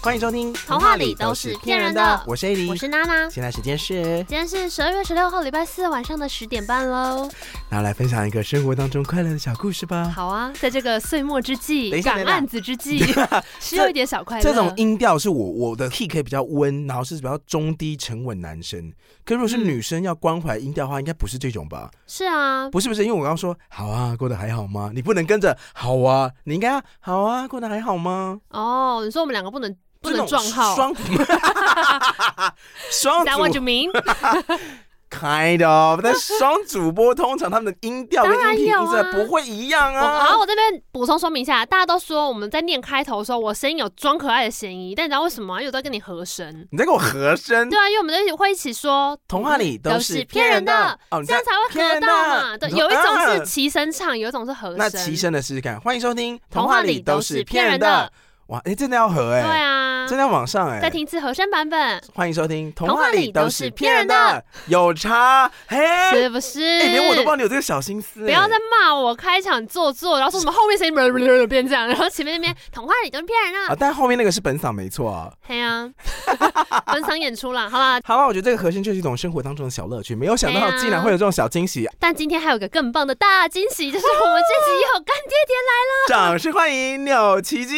欢迎收听《童话里都是骗人的》，我是 AD，我是娜娜。现在时间是，今天是十二月十六号礼拜四晚上的十点半喽。那来分享一个生活当中快乐的小故事吧。好啊，在这个岁末之际，赶案子之际，需要一点小快乐。这种音调是我我的 key 可以比较温，然后是比较中低沉稳男生。可如果是女生要关怀音调的话，应该不是这种吧？是啊，不是不是，因为我刚刚说好啊，过得还好吗？你不能跟着好啊，你应该要好啊，过得还好吗？哦，你说我们两个不能。不能撞号，双 双，That what you mean？Kind of，但双主播通常他们的音调跟音频音色不会一样啊。好，我这边补充说明一下，大家都说我们在念开头的时候，我声音有装可爱的嫌疑，但你知道为什么吗？因为我在跟你和声。你在跟我和声？对啊，因为我们在一起会一起说童话里都是骗人的，这样才会合到嘛。对，有一种是齐声唱，有一种是和声。那齐声的试试看，欢迎收听童话里都是骗人的。哇，哎，真的要合哎！对啊，真的要往上哎！再听一次和声版本。欢迎收听《童话里都是骗人的》，有差嘿，是不是？哎，连我都不知道你有这个小心思。不要再骂我开场做作，然后说什么后面声音变这样，然后前面那边《童话里都是骗人的》啊，但后面那个是本嗓没错啊。对啊，本嗓演出啦，好吧？好吧，我觉得这个和声就是一种生活当中的小乐趣，没有想到竟然会有这种小惊喜。但今天还有个更棒的大惊喜，就是我们这集有干爹爹来了，掌声欢迎鸟奇迹。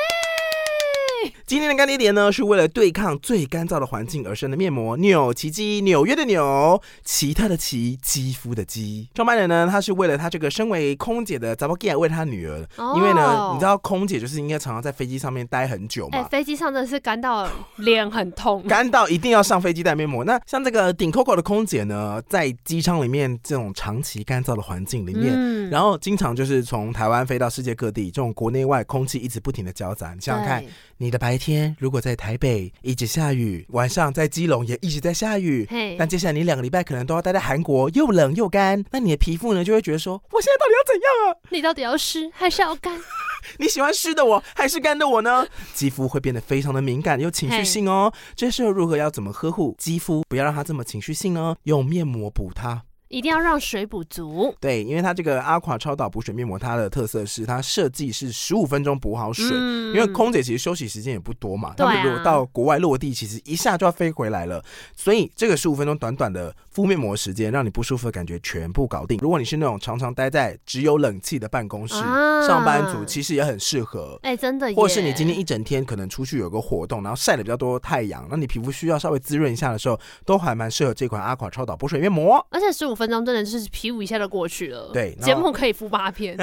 Yay! 今天的干爹爹呢，是为了对抗最干燥的环境而生的面膜纽奇肌，纽约的纽，奇特的奇，肌肤的肌。创办人呢，他是为了他这个身为空姐的查某囝，为他女儿。哦、因为呢，你知道空姐就是应该常常在飞机上面待很久嘛。哎、欸，飞机上真的是干到脸很痛，干到一定要上飞机戴面膜。那像这个顶 Coco 的空姐呢，在机舱里面这种长期干燥的环境里面，嗯、然后经常就是从台湾飞到世界各地，这种国内外空气一直不停的交杂。你想想看，你的白天如果在台北一直下雨，晚上在基隆也一直在下雨，嘿但接下来你两个礼拜可能都要待在韩国，又冷又干，那你的皮肤呢就会觉得说，我现在到底要怎样啊？你到底要湿还是要干？你喜欢湿的我还是干的我呢？肌肤会变得非常的敏感又情绪性哦，这时候如何要怎么呵护肌肤，不要让它这么情绪性呢？用面膜补它。一定要让水补足，对，因为它这个阿垮超导补水面膜，它的特色是它设计是十五分钟补好水，嗯、因为空姐其实休息时间也不多嘛，他们如果到国外落地，其实一下就要飞回来了，所以这个十五分钟短短的敷面膜时间，让你不舒服的感觉全部搞定。如果你是那种常常待在只有冷气的办公室，啊、上班族，其实也很适合。哎、欸，真的，或是你今天一整天可能出去有个活动，然后晒的比较多太阳，那你皮肤需要稍微滋润一下的时候，都还蛮适合这款阿垮超导补水面膜。而且十五分钟真的就是。皮肤一下就过去了，对，节目可以敷八片，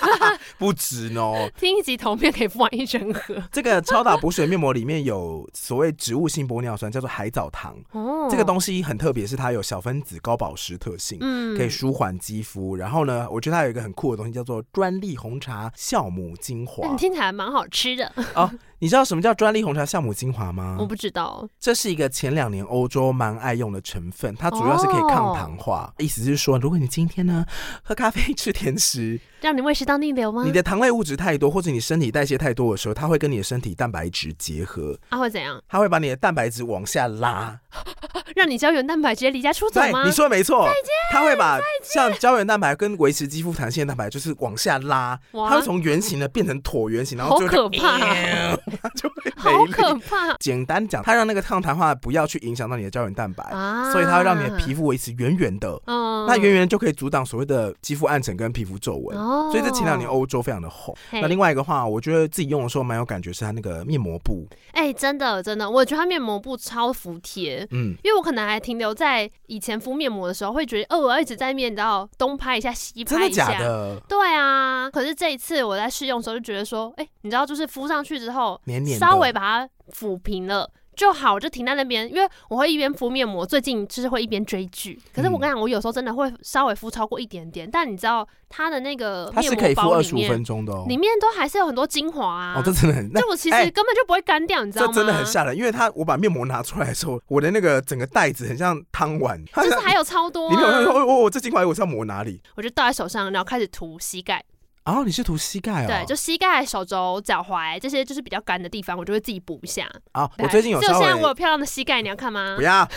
不止哦。听一集同片可以敷完一整盒。这个超导补水面膜里面有所谓植物性玻尿酸，叫做海藻糖。哦，这个东西很特别，是它有小分子高保湿特性，嗯，可以舒缓肌肤。然后呢，我觉得它有一个很酷的东西，叫做专利红茶酵母精华。你听起来蛮好吃的哦。你知道什么叫专利红茶酵母精华吗？我不知道。这是一个前两年欧洲蛮爱用的成分，它主要是可以抗糖化。意思是说，如果你今天呢喝咖啡、吃甜食，让你胃食道逆流吗？你的糖类物质太多，或者你身体代谢太多的时候，它会跟你的身体蛋白质结合。它会怎样？它会把你的蛋白质往下拉，让你胶原蛋白直接离家出走吗？对，你说的没错。再见。它会把像胶原蛋白跟维持肌肤弹性的蛋白，就是往下拉，它会从圆形的变成椭圆形，然后就好可怕。它就会好可怕。简单讲，它让那个抗糖化不要去影响到你的胶原蛋白，啊所以它会让你的皮肤维持圆圆的。那圆圆就可以阻挡所谓的肌肤暗沉跟皮肤皱纹。所以这前两年欧洲非常的红。那另外一个话，我觉得自己用的时候蛮有感觉，是它那个面膜布。哎，真的真的，我觉得它面膜布超服帖。嗯，因为我可能还停留在以前敷面膜的时候，会觉得哦，我要一直在面，然后东拍一下西拍一下。真的假的？对啊。可是这一次我在试用的时候就觉得说，哎，你知道，就是敷上去之后，黏黏，稍微把它抚平了。就好，我就停在那边，因为我会一边敷面膜，最近就是会一边追剧。可是我跟你讲，我有时候真的会稍微敷超过一点点，但你知道它的那个它是可以敷二十五分钟的哦，里面都还是有很多精华啊。哦，这真的很，就我其实根本就不会干掉，欸、你知道吗？这真的很吓人，因为它我把面膜拿出来的时候，我的那个整个袋子很像汤碗，就是还有超多、啊。里面有说哦哦，这精华我是要抹哪里？我就倒在手上，然后开始涂膝盖。哦，你是涂膝盖哦？对，就膝盖、手肘、脚踝这些就是比较干的地方，我就会自己补一下。啊、哦，我最近有。就现在我有漂亮的膝盖，你要看吗？不要。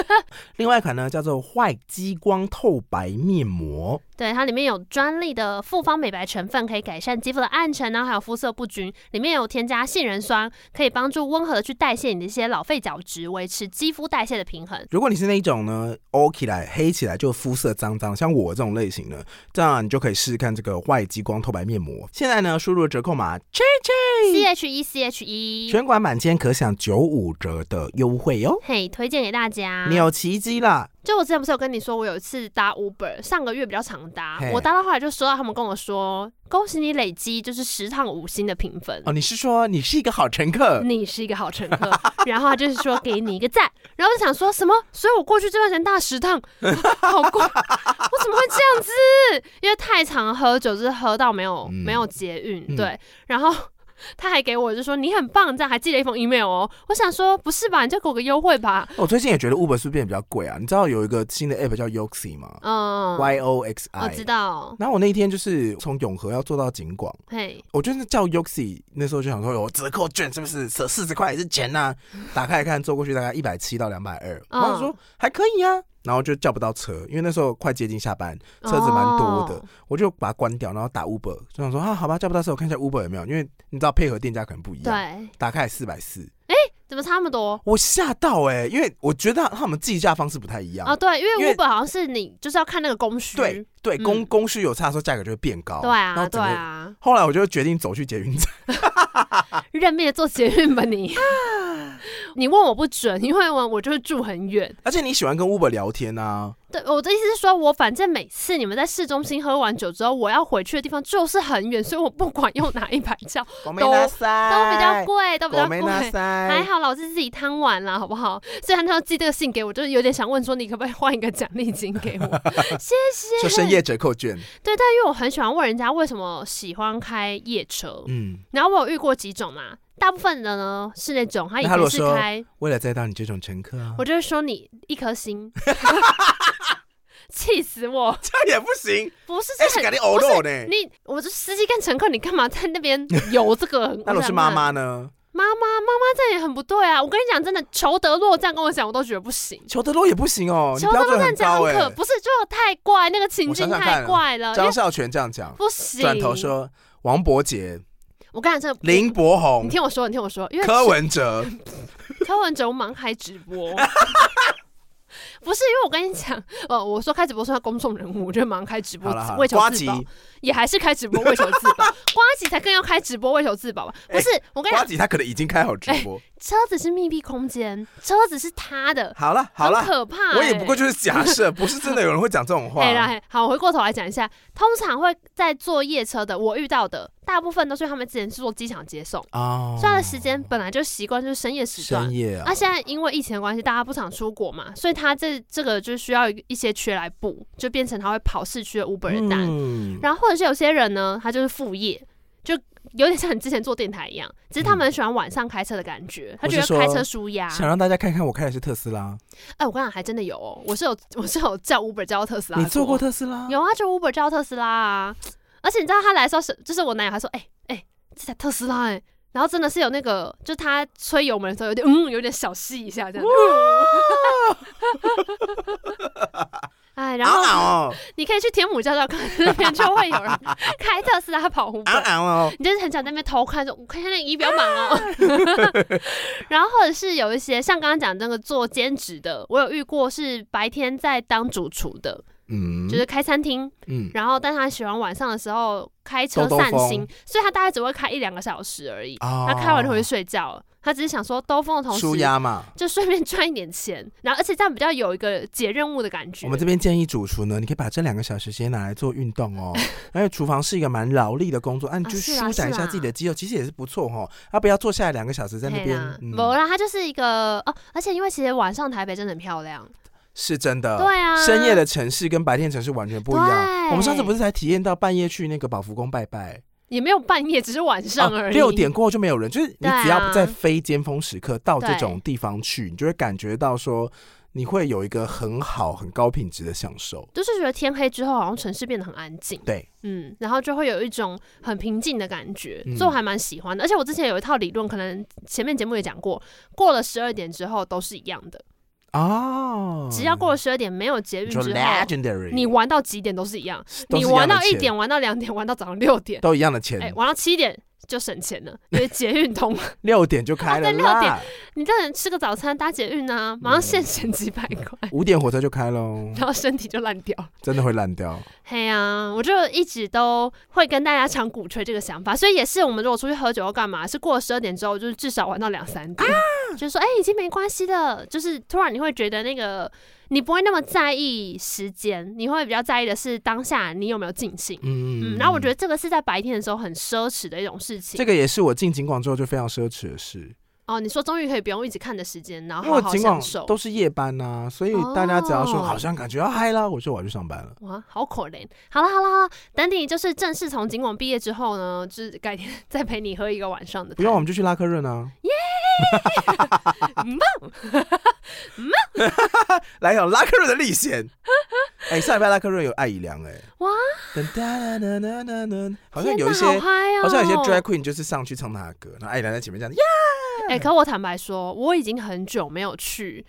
另外一款呢，叫做坏激光透白面膜。对，它里面有专利的复方美白成分，可以改善肌肤的暗沉然后，还有肤色不均。里面有添加杏仁酸，可以帮助温和的去代谢你的一些老废角质，维持肌肤代谢的平衡。如果你是那一种呢，O 起来黑起来就肤色脏脏，像我这种类型呢，这样你就可以试试看这个坏激光透白面膜。现在呢，输入折扣码 C H E C H E，全馆满千可享九五折的优惠哟。嘿，推荐给大家，你有奇迹啦！就我之前不是有跟你说，我有一次搭 Uber，上个月比较常搭，我搭到后来就收到他们跟我说，恭喜你累积就是十趟五星的评分。哦，你是说你是一个好乘客？你是一个好乘客，然后就是说给你一个赞，然后就想说什么？所以我过去这段时间搭十趟，好贵，我怎么会这样子？因为太常喝酒，就是喝到没有、嗯、没有捷运，嗯、对，然后。他还给我就说你很棒，这样还寄了一封 email 哦。我想说不是吧，你就给我个优惠吧。我最近也觉得 Uber 是不是变得比较贵啊？你知道有一个新的 app 叫 Yoxi 吗？嗯，Y O X I。我知道。然后我那一天就是从永和要坐到景广，嘿，我就是叫 Yoxi，那时候就想说有折扣券是不是？折四十块也是钱呐、啊。打开来看，坐过去大概一百七到两百二。我想说还可以啊。然后就叫不到车，因为那时候快接近下班，车子蛮多的，哦、我就把它关掉，然后打 Uber，就想说啊，好吧，叫不到车，我看一下 Uber 有没有，因为你知道配合店家可能不一样。对，打开四百四，哎，怎么差那么多？我吓到哎、欸，因为我觉得他们计价方式不太一样啊。对，因为 Uber 好像是你就是要看那个供需，对对，供、嗯、供需有差的时候，价格就会变高。对啊，对啊。后来我就决定走去捷运站，认命的坐捷运吧你。你问我不准，因为我我就是住很远，而且你喜欢跟 Uber 聊天啊。对，我的意思是说，我反正每次你们在市中心喝完酒之后，我要回去的地方就是很远，所以我不管用哪一排叫，都都比较贵，都比较贵。还好老师自己贪玩了，好不好？所以他要寄这个信给我，就是有点想问说，你可不可以换一个奖励金给我？谢谢。就深夜折扣券。对，但因为我很喜欢问人家为什么喜欢开夜车，嗯，然后我有遇过几种嘛。大部分的呢是那种，他以前是开为了载到你这种乘客啊，我就会说你一颗心，气死我！这样也不行，不是这很不是你，我是司机跟乘客，你干嘛在那边有这个？那如果是妈妈呢？妈妈妈妈这样也很不对啊！我跟你讲，真的，裘德洛这样跟我讲，我都觉得不行。裘德洛也不行哦，裘德洛这样讲可，不是就太怪，那个情境太怪了。张孝全这样讲不行，转头说王伯杰。我跟你讲，这林柏宏，你听我说，你听我说，因为柯文哲，柯文哲我忙开直播，不是因为我跟你讲，呃，我说开直播说他公众人物，我就忙开直播为求自保，也还是开直播为求自保，瓜吉才更要开直播为求自保吧？不是，我跟你讲，呱吉他可能已经开好直播。车子是密闭空间，车子是他的。好了好了，可怕、欸。我也不过就是假设，不是真的有人会讲这种话。对好，我回过头来讲一下，通常会在坐夜车的，我遇到的大部分都是他们之前是坐机场接送哦，所以他的时间本来就习惯就是深夜时段。深夜啊。那、啊、现在因为疫情的关系，大家不常出国嘛，所以他这这个就需要一些缺来补，就变成他会跑市区的 Uber 的单。嗯。然后或者是有些人呢，他就是副业，就。有点像你之前做电台一样，只是他们很喜欢晚上开车的感觉，嗯、他觉得开车舒压，想让大家看看我开的是特斯拉。哎、欸，我跟你讲，还真的有哦，我是有我是有叫 Uber 叫特斯拉。你坐过特斯拉？有啊，就 Uber 叫特斯拉啊。而且你知道他来的时候是，就是我男友还说，哎、欸、哎、欸，这台特斯拉哎、欸，然后真的是有那个，就是他吹油门的时候有点嗯，有点小吸一下这样。哎，然后你可以去天母教教看，那边就会有人 开特斯拉跑 Uber，你就是很想在那边偷看，说我看一下那个仪表板哦。然后或者是有一些像刚刚讲那个做兼职的，我有遇过是白天在当主厨的，嗯，就是开餐厅，嗯，然后但他喜欢晚上的时候开车散心，所以他大概只会开一两个小时而已，他开完就回去睡觉了。他只是想说兜风的同时，舒压嘛，就顺便赚一点钱，然后而且这样比较有一个解任务的感觉。我们这边建议主厨呢，你可以把这两个小时先拿来做运动哦，因 为厨房是一个蛮劳力的工作，啊，你就舒展一下自己的肌肉，其实也是不错哈。他不要坐下来两个小时在那边？不啦，它就是一个哦，而且因为其实晚上台北真的很漂亮，是真的。对啊，深夜的城市跟白天城市完全不一样。我们上次不是才体验到半夜去那个宝福宫拜拜？也没有半夜，只是晚上而已。六点过后就没有人，就是你只要不在非尖峰时刻到这种地方去，你就会感觉到说你会有一个很好、很高品质的享受。就是觉得天黑之后，好像城市变得很安静。对，嗯，然后就会有一种很平静的感觉，嗯、所以我还蛮喜欢的。而且我之前有一套理论，可能前面节目也讲过，过了十二点之后都是一样的。哦，只要过了十二点没有捷运之后，Legendary，你玩到几点都是一样。你玩到一点，玩到两点，玩到早上六点，都一样的钱。哎，玩到七点。就省钱了，因为捷运通 六点就开了。六点，你这人吃个早餐搭捷运啊，马上现省几百块。五点火车就开喽，然后身体就烂掉，真的会烂掉。嘿呀，我就一直都会跟大家常鼓吹这个想法，所以也是我们如果出去喝酒要干嘛，是过了十二点之后，就是至少玩到两三点，就是说哎，已经没关系了，就是突然你会觉得那个。你不会那么在意时间，你会比较在意的是当下你有没有尽兴。嗯嗯。然后我觉得这个是在白天的时候很奢侈的一种事情。这个也是我进景广之后就非常奢侈的事。哦，你说终于可以不用一直看的时间，然后好好享受。都是夜班呐、啊，所以大家只要说好像感觉要嗨了，我说我要去上班了。哇，好可怜。好了好了等你就是正式从景广毕业之后呢，就是改天 再陪你喝一个晚上的。不用，我们就去拉客润啊。耶、yeah!！来有拉克瑞的历险。哎，上礼拜拉克瑞有艾怡良哎，哇！好像有一些，好像有些 drag queen 就是上去唱他的歌，然后艾怡良在前面这样子，耶！哎，可我坦白说，我已经很久没有去，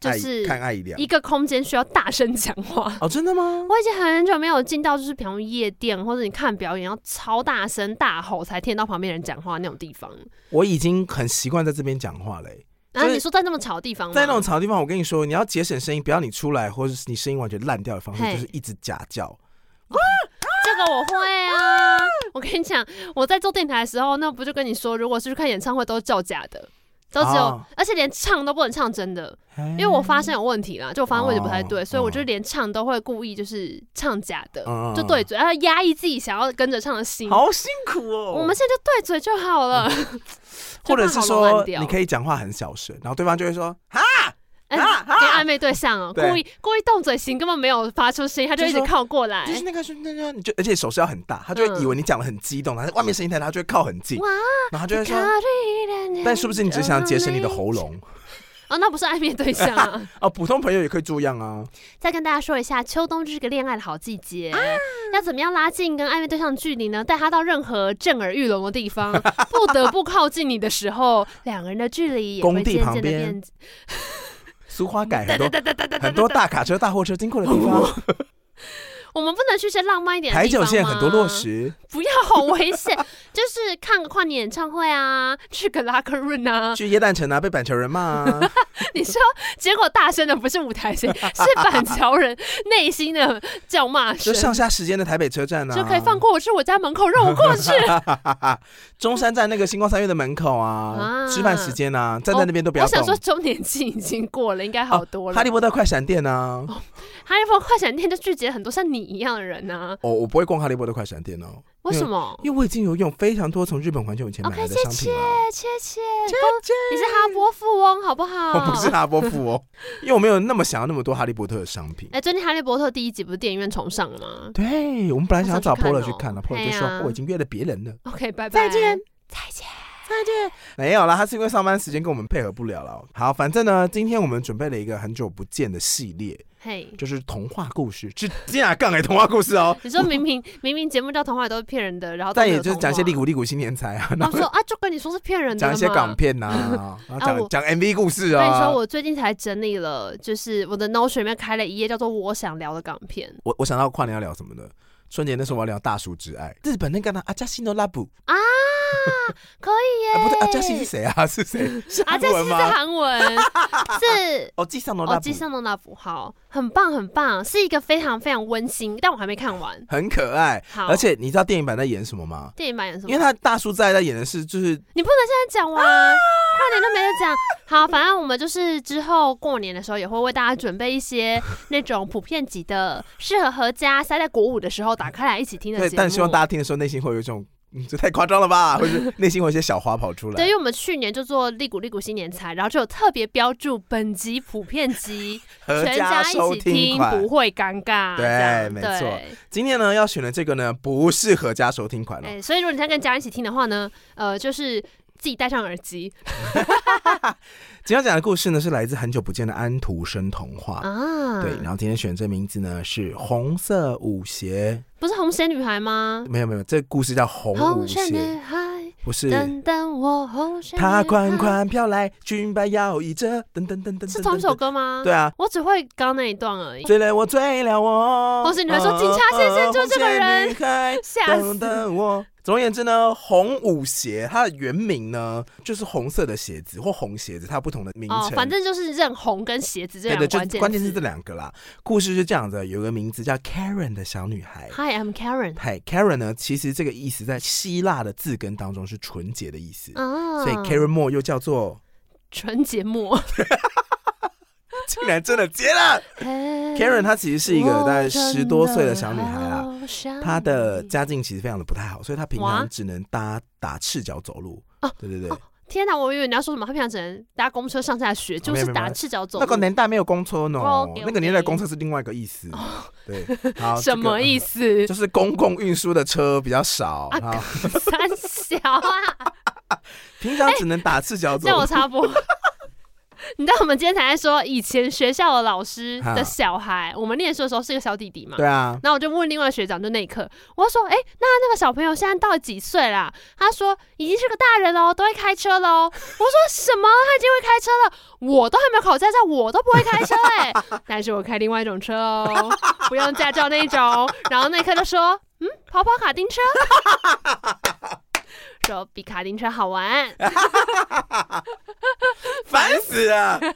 就是看艾怡良一个空间需要大声讲话哦，真的吗？我已经很久没有进到就是比如夜店或者你看表演要超大声大吼才听到旁边人讲话那种地方。我已经很习惯在这边讲话嘞。然后你说在那么吵的地方，在那种吵的地方，我跟你说，你要节省声音，不要你出来，或者是你声音完全烂掉的方式，就是一直假叫。哇，这个我会啊！我跟你讲，我在做电台的时候，那不就跟你说，如果是去看演唱会，都是叫假的，都只有，而且连唱都不能唱真的，因为我发声有问题啦，就我发声位置不太对，所以我就连唱都会故意就是唱假的，就对嘴，然后压抑自己想要跟着唱的心。好辛苦哦！我们现在就对嘴就好了。或者是说，你可以讲话很小声，然后对方就会说哈，跟暧昧对象哦，故意故意动嘴型，根本没有发出声音，他就一直靠过来。就是那个是那个，你就而且手势要很大，他就会以为你讲的很激动，但是外面声音太大，他就会靠很近，然后他就会说，但是不是你只想节省你的喉咙？哦，那不是暧昧对象啊！哦，普通朋友也可以这样啊。再跟大家说一下，秋冬就是个恋爱的好季节，啊、要怎么样拉近跟暧昧对象的距离呢？带他到任何震耳欲聋的地方，不得不靠近你的时候，两个人的距离也会渐渐的变。苏花改很多很多大卡车、大货车经过的地方。我们不能去些浪漫一点的地方吗？台九线很多落石，不要，好危险。就是看个跨年演唱会啊，去个拉克润啊，去耶诞城啊，被板桥人骂啊。你说，结果大声的不是舞台声，是板桥人内心的叫骂声。就上下时间的台北车站啊，就可以放过我去我家门口，让我过去。中山站那个星光三月的门口啊，啊吃饭时间啊，站在那边都不要动。我想说，周年庆已经过了，应该好多了。哦、哈利波特快闪电啊，哦、哈利波特快闪店就聚集了很多像你一样的人呢、啊。哦，我不会逛哈利波特快闪店哦。为什么？因为我已经有用非常多从日本环球影城买来的商品了。切切切切，你是哈波富翁好不好？我不是哈波富翁，因为我没有那么想要那么多哈利波特的商品。哎，最近哈利波特第一集不是电影院重上了吗？对，我们本来想要找 Polo 去看了，Polo 就说我已经约了别人了。OK，拜拜，再见，再见，再见。没有啦，他是因为上班时间跟我们配合不了了。好，反正呢，今天我们准备了一个很久不见的系列。嘿，就是童话故事，是这样杠哎，童话故事哦。你说明 明明明节目叫童话都是骗人的，然后但也就是讲一些利古利古新年财啊。然后说啊，就跟你说是骗人的，讲一些港片呐，然后讲讲 MV 故事啊。跟你说，我最近才整理了，就是我的 Notion 里面开了一页叫做我想聊的港片。我我想到跨年要聊什么的，春节那时候我要聊大叔之爱，日本那个呢阿加西诺拉布啊。可以耶！不对，阿加西是谁啊？是谁？是阿加西是韩文，是哦，吉桑诺拉哦，吉桑诺拉布，好，很棒，很棒，是一个非常非常温馨，但我还没看完，很可爱。好，而且你知道电影版在演什么吗？电影版演什么？因为他大叔在在演的是，就是你不能现在讲完，跨年都没得讲。好，反正我们就是之后过年的时候也会为大家准备一些那种普遍级的，适合合家塞在国五的时候打开来一起听的节目。对，但希望大家听的时候内心会有一种。嗯，这太夸张了吧？或者内心有一些小花跑出来。对，因为我们去年就做利谷利谷新年财，然后就有特别标注本集普遍集，全家一起听不会尴尬。对，没错。今天呢要选的这个呢，不是合家收听款了。哎，所以如果你想跟家人一起听的话呢，呃，就是自己戴上耳机。今天要讲的故事呢，是来自很久不见的安徒生童话啊。对，然后今天选这名字呢是红色舞鞋，不是红鞋女孩吗？没有没有，这个故事叫红舞鞋。不是。等等我红鞋。她款款飘来，裙摆摇曳着。等等等等。是同一首歌吗？对啊，我只会刚刚那一段而已。醉了我，醉了我。红鞋女孩说：“警察先生，就这个人。”吓死。等等我。总而言之呢，红舞鞋它的原名呢就是红色的鞋子或红鞋子，它不同的名称。哦，反正就是认红跟鞋子这两个关键。关键是这两个啦。故事是这样的，有个名字叫 Karen 的小女孩。Hi，I'm Karen。Hi，Karen 呢，其实这个意思在希腊的字根当中是纯洁的意思。哦。所以 Karen Moore 又叫做纯洁莫。竟然真的结了！Karen 她其实是一个大概十多岁的小女孩啊，她的家境其实非常的不太好，所以她平常只能搭打赤脚走路。哦，对对对！天哪，我以为你要说什么？他平常只能搭公车上下学，就是打赤脚走。那个年代没有公车呢，那个年代公车是另外一个意思。对，好，什么意思？就是公共运输的车比较少。啊三小啊！平常只能打赤脚走。叫我插播。你知道我们今天才在说，以前学校的老师的小孩，我们念书的时候是一个小弟弟嘛？对啊。然后我就问另外学长，就那一刻，我就说：“哎、欸，那那个小朋友现在到底几岁啦？”他说：“已经是个大人喽，都会开车喽。”我说：“什么？他已经会开车了？我都还没有考驾照，我都不会开车哎、欸！但是我开另外一种车哦，不用驾照那一种。”然后那一刻就说：“嗯，跑跑卡丁车。”说比卡丁车好玩，烦死了。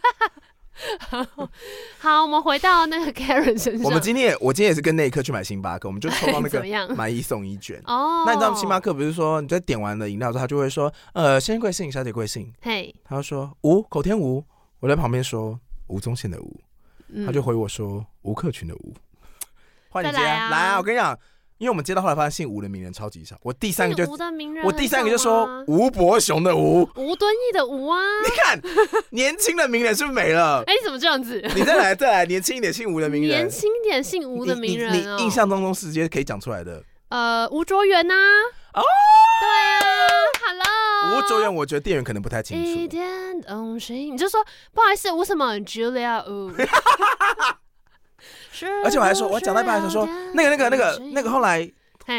好，我们回到那个 Karen 身上。我们今天也，我今天也是跟那一刻去买星巴克，我们就抽到那个 买一送一卷。哦，那你知道星巴克不是说你在点完了饮料之后，他就会说，呃，先生贵姓，小姐贵姓？嘿，他就说吴口天吴，我在旁边说吴宗宪的吴，他就回我说吴克群的吴。换你接，来啊，我跟你讲。因为我们接到后来发现姓吴的名人超级少，我第三个就我第三个就说吴伯雄的吴，吴敦义的吴啊！你看年轻的名人是不是没了？哎，你怎么这样子？你再来再来，年轻一点姓吴的名人，年轻一点姓吴的名人，你印象当中直接可以讲出来的？呃，吴卓源呐。哦，对啊，Hello。吴卓源，我觉得店员可能不太清楚。一点东西，你就说不好意思，吴什么？Julia 吴。而且我还说，我讲到一半的时候说，那个、那个、那个、那个后来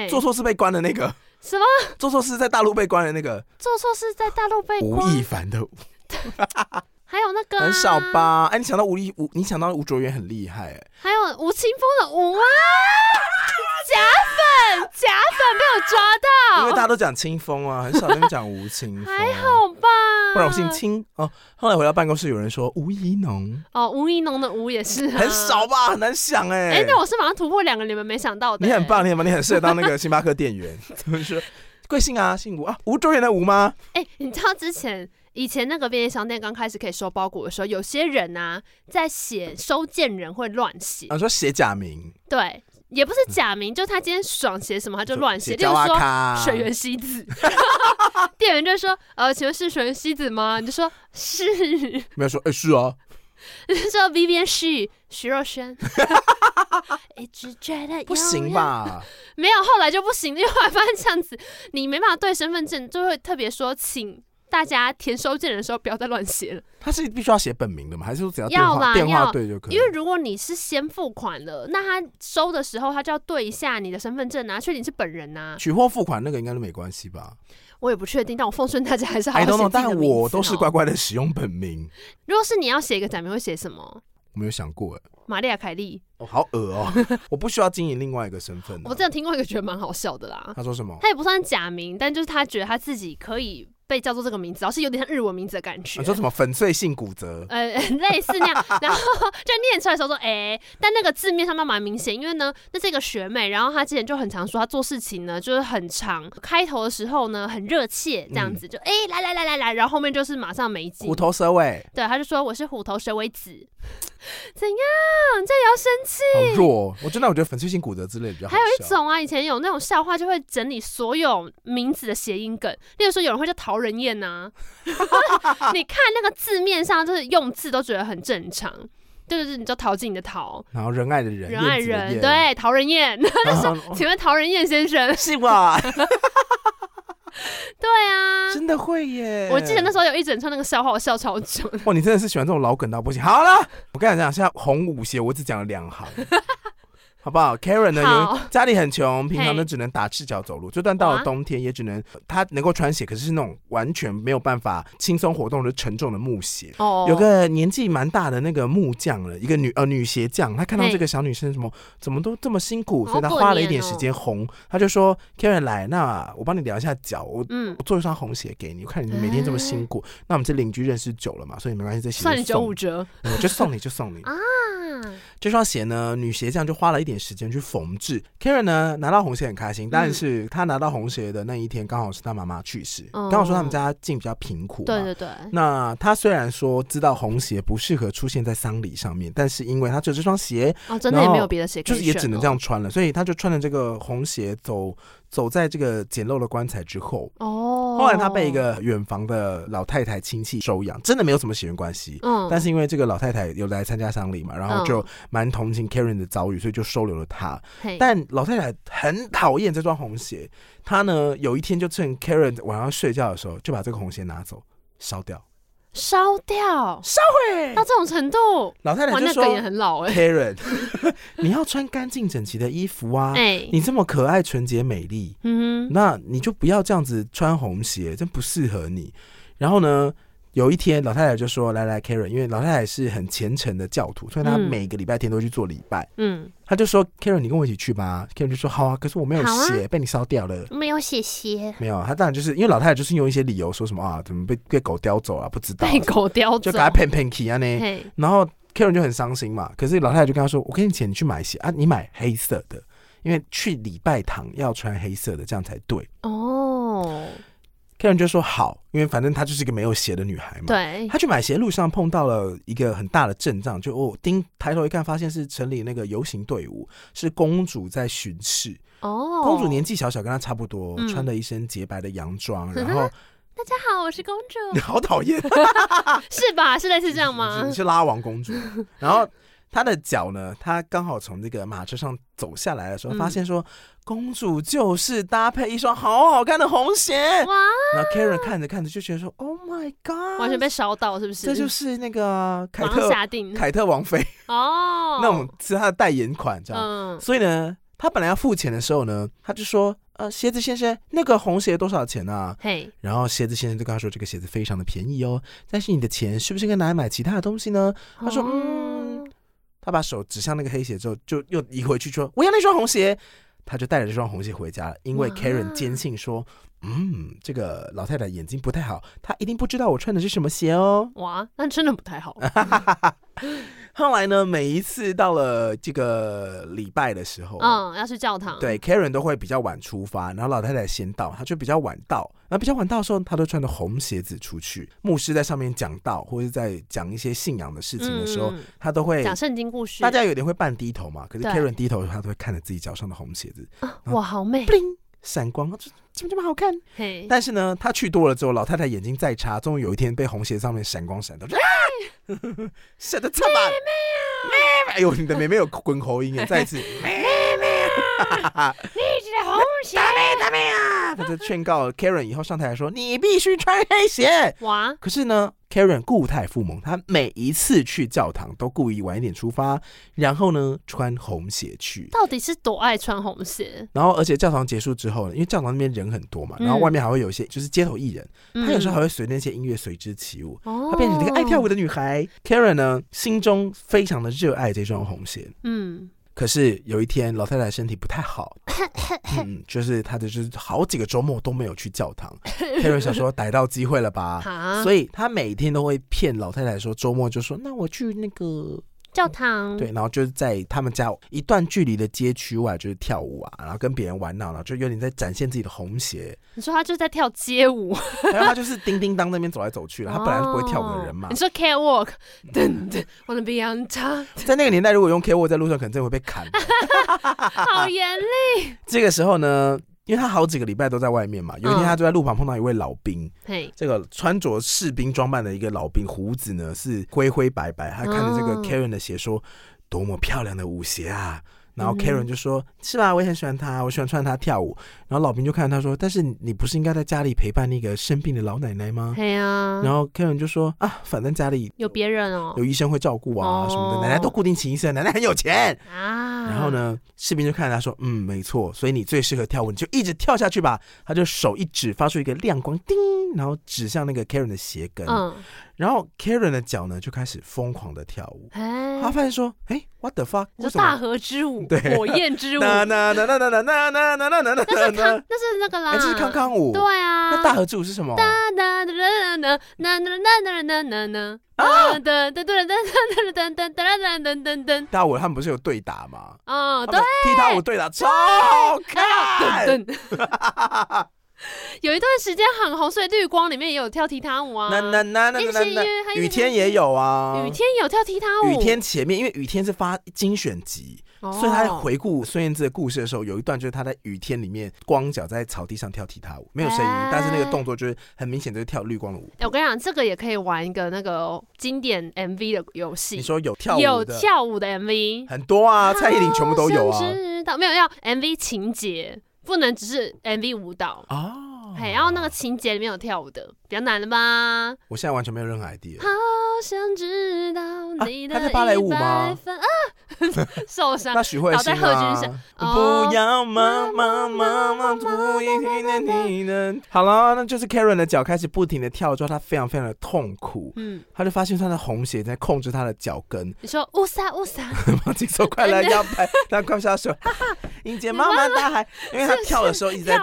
做错事被关的那个什么？做错事在大陆被关的那个？做错事在大陆被关？吴亦凡的吴，还有那个很少吧？哎，你想到吴亦吴，你想到吴卓源很厉害哎，还有吴青峰的吴啊，假粉假粉被我抓到，因为大家都讲清风啊，很少人讲吴青峰，还好吧？不然我姓清哦。后来回到办公室，有人说吴怡农哦，吴怡农的吴也是很少吧，很难想哎。哎，那我是马上突破两个你们没想到的。你很棒，你很棒，你很适合当那个 星巴克店员。怎么说？贵姓啊？姓吴啊？吴卓源的吴吗？哎，你知道之前以前那个便利商店刚开始可以收包裹的时候，有些人啊在写收件人会乱写。啊，说写假名？对。也不是假名，就他今天爽写什么他就乱写，例如说水原希子，店员就说呃，请问是水原希子吗？你就说是，没有说哎、欸、是啊，你就说 Vivian 徐徐若瑄，一直觉得不行吧？没有，后来就不行，因为后来发现这样子你没办法对身份证，就会特别说请。大家填收件人的时候不要再乱写了。他是必须要写本名的吗？还是说只要电话电话对就可以？因为如果你是先付款了，那他收的时候他就要对一下你的身份证啊，确定是本人啊。取货付款那个应该都没关系吧？我也不确定，但我奉劝大家还是好好写自己的名字。但我都是乖乖的使用本名。如果是你要写一个假名，会写什么？我没有想过哎。玛利亚凯莉。哦，好恶哦！我不需要经营另外一个身份。我真的听过一个觉得蛮好笑的啦。他说什么？他也不算假名，但就是他觉得他自己可以。被叫做这个名字，然后是有点像日文名字的感觉。你说什么粉碎性骨折？呃，类似那样，然后 就念出来的时候说，哎、欸，但那个字面上面蛮明显，因为呢，那是一个学妹，然后她之前就很常说，她做事情呢就是很长，开头的时候呢很热切，这样子、嗯、就哎、欸、来来来来来，然后后面就是马上没劲。虎头蛇尾。对，她就说我是虎头蛇尾子。怎样？你这也要生气？好弱！我真的我觉得粉碎性骨折之类比较好。还有一种啊，以前有那种笑话，就会整理所有名字的谐音梗。例如说，有人会叫陶人彦呐，你看那个字面上就是用字都觉得很正常，就是你叫陶晶莹的陶，然后仁爱的仁，仁爱人，对，陶仁彦。那说，请问陶仁彦先生是吧？对啊，真的会耶！我记得那时候有一整串那个笑话，我笑超久。哇，你真的是喜欢这种老梗到不行。好了，我跟你讲，现在红舞鞋，我只讲了两行。好不好？Karen 呢？有家里很穷，平常呢只能打赤脚走路。就算到了冬天，也只能他能够穿鞋，可是是那种完全没有办法轻松活动的沉重的木鞋。哦。有个年纪蛮大的那个木匠了，一个女呃女鞋匠，她看到这个小女生什么怎么都这么辛苦，所以她花了一点时间红，她就说：“Karen 来，那我帮你量一下脚，我嗯，我做一双红鞋给你。我看你每天这么辛苦，那我们这邻居认识久了嘛，所以没关系，这鞋算你九五折，我就送你就送你 啊。这双鞋呢，女鞋匠就花了一点时间去缝制。Karen 呢拿到红鞋很开心，但是他拿到红鞋的那一天刚好是他妈妈去世，刚好说他们家境比较贫苦。对对对。那他虽然说知道红鞋不适合出现在丧礼上面，但是因为他只有这双鞋，哦，真的也没有别的鞋，就是也只能这样穿了，所以他就穿着这个红鞋走。走在这个简陋的棺材之后，哦，后来他被一个远房的老太太亲戚收养，真的没有什么血缘关系，嗯，但是因为这个老太太有来参加丧礼嘛，然后就蛮同情 Karen 的遭遇，所以就收留了他。但老太太很讨厌这双红鞋，她呢有一天就趁 Karen 晚上睡觉的时候，就把这个红鞋拿走烧掉。烧掉，烧毁到这种程度，老太太就说：“也很老哎，Karen，你要穿干净整齐的衣服啊，欸、你这么可爱、纯洁、美丽，嗯哼，那你就不要这样子穿红鞋，真不适合你。然后呢？”有一天，老太太就说：“来来，Karen，因为老太太是很虔诚的教徒，所以她每个礼拜天都去做礼拜。嗯，她就说：‘Karen，你跟我一起去吧。’Karen 就说：‘好啊。’可是我没有鞋，啊、被你烧掉了。没有写鞋，没有。他当然就是因为老太太就是用一些理由说什么啊，怎么被被狗叼走了？不知道被狗叼走，就给他骗骗去啊呢。然后 Karen 就很伤心嘛。可是老太太就跟他说：‘我给你钱，你去买鞋啊，你买黑色的，因为去礼拜堂要穿黑色的，这样才对。’哦。” Karen 就说好，因为反正她就是一个没有鞋的女孩嘛。对。她去买鞋路上碰到了一个很大的阵仗，就哦，丁抬头一看，发现是城里那个游行队伍，是公主在巡视。哦。公主年纪小小，跟她差不多，嗯、穿了一身洁白的洋装，然后大家好，我是公主。你好讨厌，是吧？是类似这样吗？你是拉王公主，然后。她的脚呢？她刚好从那个马车上走下来的时候，发现说，公主就是搭配一双好好看的红鞋。哇！然后 Karen 看着看着就觉得说，Oh my God，完全被烧到，是不是？这就是那个凯特凯特王妃哦，那种是他的代言款，这样。嗯。所以呢，他本来要付钱的时候呢，他就说，呃，鞋子先生，那个红鞋多少钱啊？嘿。然后鞋子先生就跟他说，这个鞋子非常的便宜哦，但是你的钱是不是应该拿来买其他的东西呢？他说，嗯。他把手指向那个黑鞋之后，就又移回去说：“我要那双红鞋。”他就带着这双红鞋回家了。因为 Karen 坚信说：“嗯，这个老太太眼睛不太好，她一定不知道我穿的是什么鞋哦。”哇，那真的不太好。后来呢，每一次到了这个礼拜的时候，嗯，要去教堂，对，Karen 都会比较晚出发，然后老太太先到，她就比较晚到。那比较晚到的时候，她都穿着红鞋子出去。牧师在上面讲道，或者在讲一些信仰的事情的时候，她、嗯、都会讲圣经故事。大家有点会半低头嘛，可是 Karen 低头的时候，她都会看着自己脚上的红鞋子。哇，好美！闪光，怎么这么好看？嘿但是呢，他去多了之后，老太太眼睛再差，终于有一天被红鞋上面闪光闪到。闪的这么，妹妹啊！哎呦，你的妹妹有滚口音耶！再一次，妹妹啊！你这红鞋，大妹大妹啊！他就劝告 Karen 以后上台来说，你必须穿黑鞋。哇！可是呢，Karen 固态复萌，她每一次去教堂都故意晚一点出发，然后呢穿红鞋去。到底是多爱穿红鞋？然后，而且教堂结束之后呢，因为教堂那边人很多嘛，然后外面还会有一些就是街头艺人，他有时候还会随那些音乐随之起舞，他变成一个爱跳舞的女孩。Karen 呢，心中非常的热爱这双红鞋。嗯，可是有一天，老太太身体不太好，嗯，就是她的就是好几个周末都没有去教堂。Karen 想说逮到机会了吧，所以他每天都会骗老太太说周末就说那我去那个。教堂对，然后就是在他们家一段距离的街区外，就是跳舞啊，然后跟别人玩闹，然后就有点在展现自己的红鞋。你说他就在跳街舞，然后他就是叮叮当那边走来走去了。他本来是不会跳舞的人嘛。你说 catwalk，噔噔，wanna be on top。在那个年代，如果用 catwalk 在路上，可能真的会被砍。好严厉。这个时候呢？因为他好几个礼拜都在外面嘛，有一天他就在路旁碰到一位老兵，嗯、这个穿着士兵装扮的一个老兵，胡子呢是灰灰白白，他看着这个 Karen 的鞋说：“多么漂亮的舞鞋啊！然后 Karen 就说：“嗯、是吧？我也很喜欢他，我喜欢穿他跳舞。”然后老兵就看着他说：“但是你不是应该在家里陪伴那个生病的老奶奶吗？”对啊。然后 Karen 就说：“啊，反正家里有别人哦，有医生会照顾啊什么的，奶奶都固定请医生，奶奶很有钱啊。”然后呢，士兵就看着他说：“嗯，没错，所以你最适合跳舞，你就一直跳下去吧。”他就手一指，发出一个亮光，叮，然后指向那个 Karen 的鞋跟。嗯。然后 Karen 的脚呢就开始疯狂的跳舞，他发现说：“哎，What the fuck？这大河之舞，对，火焰之 舞，康，那是那个啦，这是康康舞，对啊。那大河之舞是什么？哒哒哒哒哒哒哒哒哒哒哒哒啊！哒哒哒哒哒哒哒哒哒哒哒哒哒。大舞他们不是有对打吗？哦，对，踢踏舞对打超好看。有一段时间很红，所以绿光里面也有跳踢踏舞啊。那那那那那那雨天也有啊。雨天有跳踢踏舞。雨天前面，因为雨天是发精选集，所以他在回顾孙燕姿的故事的时候，有一段就是他在雨天里面光脚在草地上跳踢踏舞，没有声音，但是那个动作就是很明显就是跳绿光的舞。我跟你讲，这个也可以玩一个那个经典 MV 的游戏。你说有跳舞有跳舞的 MV 很多啊，蔡依林全部都有啊。知道没有要 MV 情节。不能只是 MV 舞蹈哦，嘿，然后那个情节里面有跳舞的，比较难的吧？我现在完全没有任何 idea。好想知道你的、啊、他在芭蕾舞吗？啊，受伤。那许慧欣啊？不要妈妈妈妈不一定能听能。好了，那就是 Karen 的脚开始不停的跳之后，他非常非常的痛苦。嗯，他就发现她的红鞋在控制他的脚跟。你说乌撒乌撒，忘记说快来要拍，他快下手，迎接妈妈大喊，因为他跳的时候一直在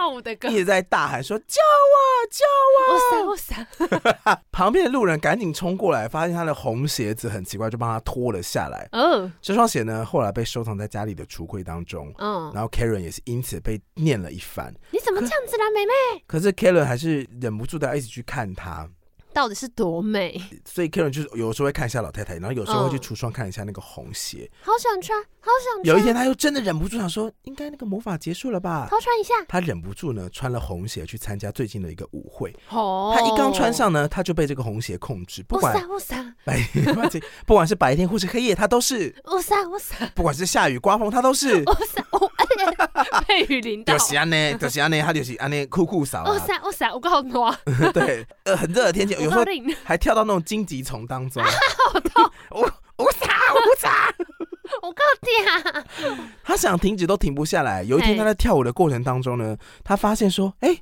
一直在大喊说救我救我乌撒乌撒。旁边的路人赶紧冲过来，发现他的红鞋子很奇怪，就帮他脱了下来。嗯，这双鞋呢，后来被收藏在家里的橱柜当中。嗯，然后 Karen 也是因此被念了一番。你怎么这样子啦，妹妹？可是 Karen 还是忍不住的要一直去看他。到底是多美？所以 Karen 就是有时候会看一下老太太，然后有时候会去橱窗看一下那个红鞋。好想穿，好想穿。有一天他又真的忍不住想说，应该那个魔法结束了吧？偷穿一下。他忍不住呢，穿了红鞋去参加最近的一个舞会。哦。他一刚穿上呢，他就被这个红鞋控制，不管白天，不管是白天或是黑夜，他都是。不管是下雨刮风，他都是。被雨淋到。就是安呢，就是安呢，他就是安呢，酷酷扫。哇塞，哇塞，我告诉你。对，呃，很热的天气。有时候还跳到那种荆棘丛当中，好痛！我我傻我傻，我告诉你，他想停止都停不下来。有一天他在跳舞的过程当中呢，他发现说：“哎，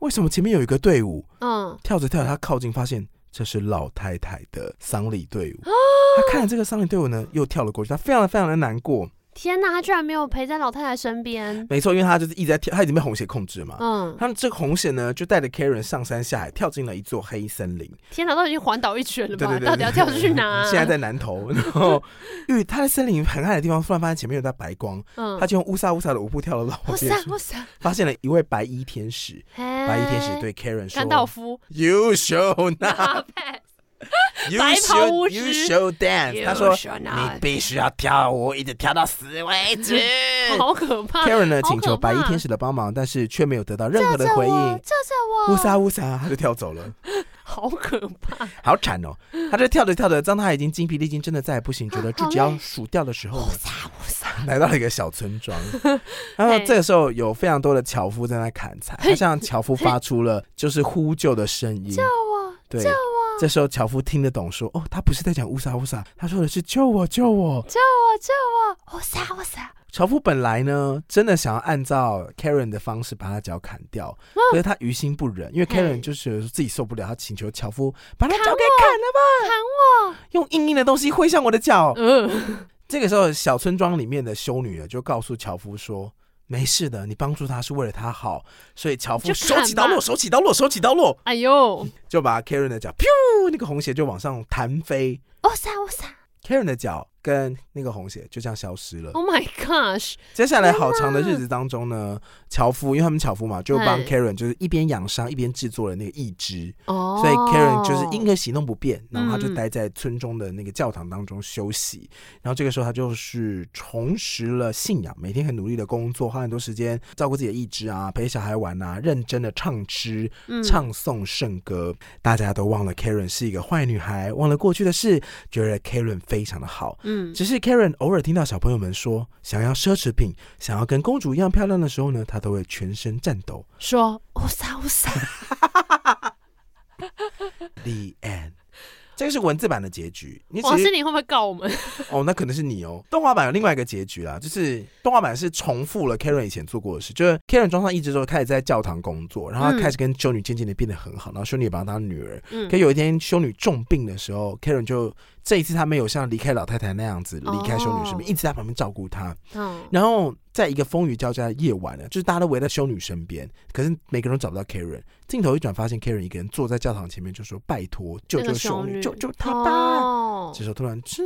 为什么前面有一个队伍？嗯，跳着跳着，他靠近，发现这是老太太的丧礼队伍。他看了这个丧礼队伍呢，又跳了过去，他非常的非常的难过。”天呐，他居然没有陪在老太太身边。没错，因为他就是一直在跳，他已经被红鞋控制嘛。嗯，他们这个红鞋呢，就带着 Karen 上山下海，跳进了一座黑森林。天呐，都已经环岛一圈了吧？对到底要跳去哪啊？现在在南头，然后因为他在森林很暗的地方，突然发现前面有道白光，嗯，他就用乌撒乌撒的舞步跳了老远。乌撒乌撒，发现了一位白衣天使。白衣天使对 Karen 说：“甘道夫，You show not。” You should, you should dance。他说：“你必须要跳舞，一直跳到死为止。”好可怕。Karen 呢，请求白衣天使的帮忙，但是却没有得到任何的回应。救救我！乌撒乌撒，他就跳走了。好可怕，好惨哦！他就跳着跳着，当他已经精疲力尽，真的再也不行，觉得自己要数掉的时候，来到了一个小村庄。然后这个时候有非常多的樵夫在那砍柴，他向樵夫发出了就是呼救的声音：“救我！对，救我！”这时候樵夫听得懂，说：“哦，他不是在讲乌萨乌萨，他说的是救我，救我，救我，救我，乌萨乌萨。”樵夫本来呢，真的想要按照 Karen 的方式把他脚砍掉，可是他于心不忍，因为 Karen 就是自己受不了，他请求樵夫把他脚给砍了吧，砍我，用硬硬的东西挥向我的脚。嗯，这个时候小村庄里面的修女就告诉樵夫说：“没事的，你帮助他是为了他好。”所以樵夫手起刀落，手起刀落，手起刀落，哎呦，就把 Karen 的脚，噗，那个红鞋就往上弹飞。哦，杀哦杀，Karen 的脚。跟那个红鞋就这样消失了。Oh my gosh！接下来好长的日子当中呢，樵夫因为他们樵夫嘛，就帮 Karen 就是一边养伤一边制作了那个义肢。哦。所以 Karen 就是因为行动不便，然后他就待在村中的那个教堂当中休息。然后这个时候他就是重拾了信仰，每天很努力的工作，花很多时间照顾自己的义肢啊，陪小孩玩啊，认真的唱诗、唱诵圣歌。大家都忘了 Karen 是一个坏女孩，忘了过去的事，觉得 Karen 非常的好。嗯，只是 Karen 偶尔听到小朋友们说想要奢侈品，想要跟公主一样漂亮的时候呢，她都会全身颤抖，说乌萨乌萨。The end。这个是文字版的结局。你王心凌会不会告我们？哦，那可能是你哦。动画版有另外一个结局啦，就是动画版是重复了 Karen 以前做过的事，就是 Karen 装上义肢之后开始在教堂工作，然后他开始跟修女渐渐的变得很好，然后修女也把她当女儿。嗯。可有一天修女重病的时候，Karen 就这一次他没有像离开老太太那样子离开修女身边，一直在旁边照顾她。嗯。然后在一个风雨交加的夜晚呢，就是大家都围在修女身边，可是每个人都找不到 Karen。镜头一转，发现 Karen 一个人坐在教堂前面，就说：“拜托，救救修女，救救她吧！”哦、这时候突然，吱，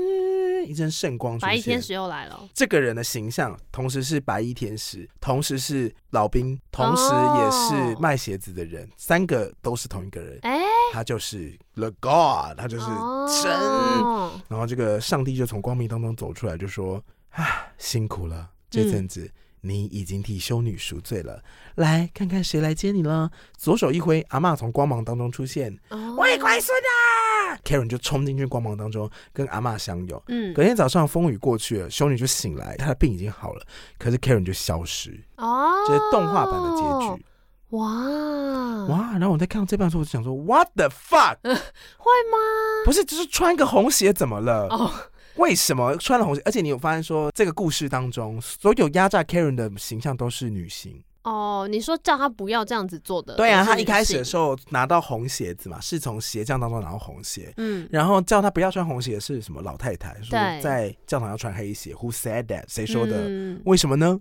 一阵圣光出现，白衣天使又来了。这个人的形象，同时是白衣天使，同时是老兵，同时也是卖鞋子的人，哦、三个都是同一个人。哎，他就是 The God，他就是神。哦、然后这个上帝就从光明当中走出来，就说：“啊，辛苦了，这阵子。嗯”你已经替修女赎罪了，来看看谁来接你了。左手一挥，阿妈从光芒当中出现。喂，乖孙啊！Karen 就冲进去光芒当中，跟阿妈相拥。嗯，隔天早上风雨过去了，修女就醒来，她的病已经好了，可是 Karen 就消失。哦，这是动画版的结局。哇哇！然后我在看到这半的时候，我就想说，What the fuck？会吗？不是，就是穿个红鞋怎么了？哦。为什么穿了红鞋？而且你有发现说，这个故事当中，所有压榨 Karen 的形象都是女性哦。你说叫他不要这样子做的？对啊，他一开始的时候拿到红鞋子嘛，是从鞋匠当中拿到红鞋。嗯，然后叫他不要穿红鞋是什么老太太说在教堂要穿黑鞋。Who said that？谁说的？嗯、为什么呢？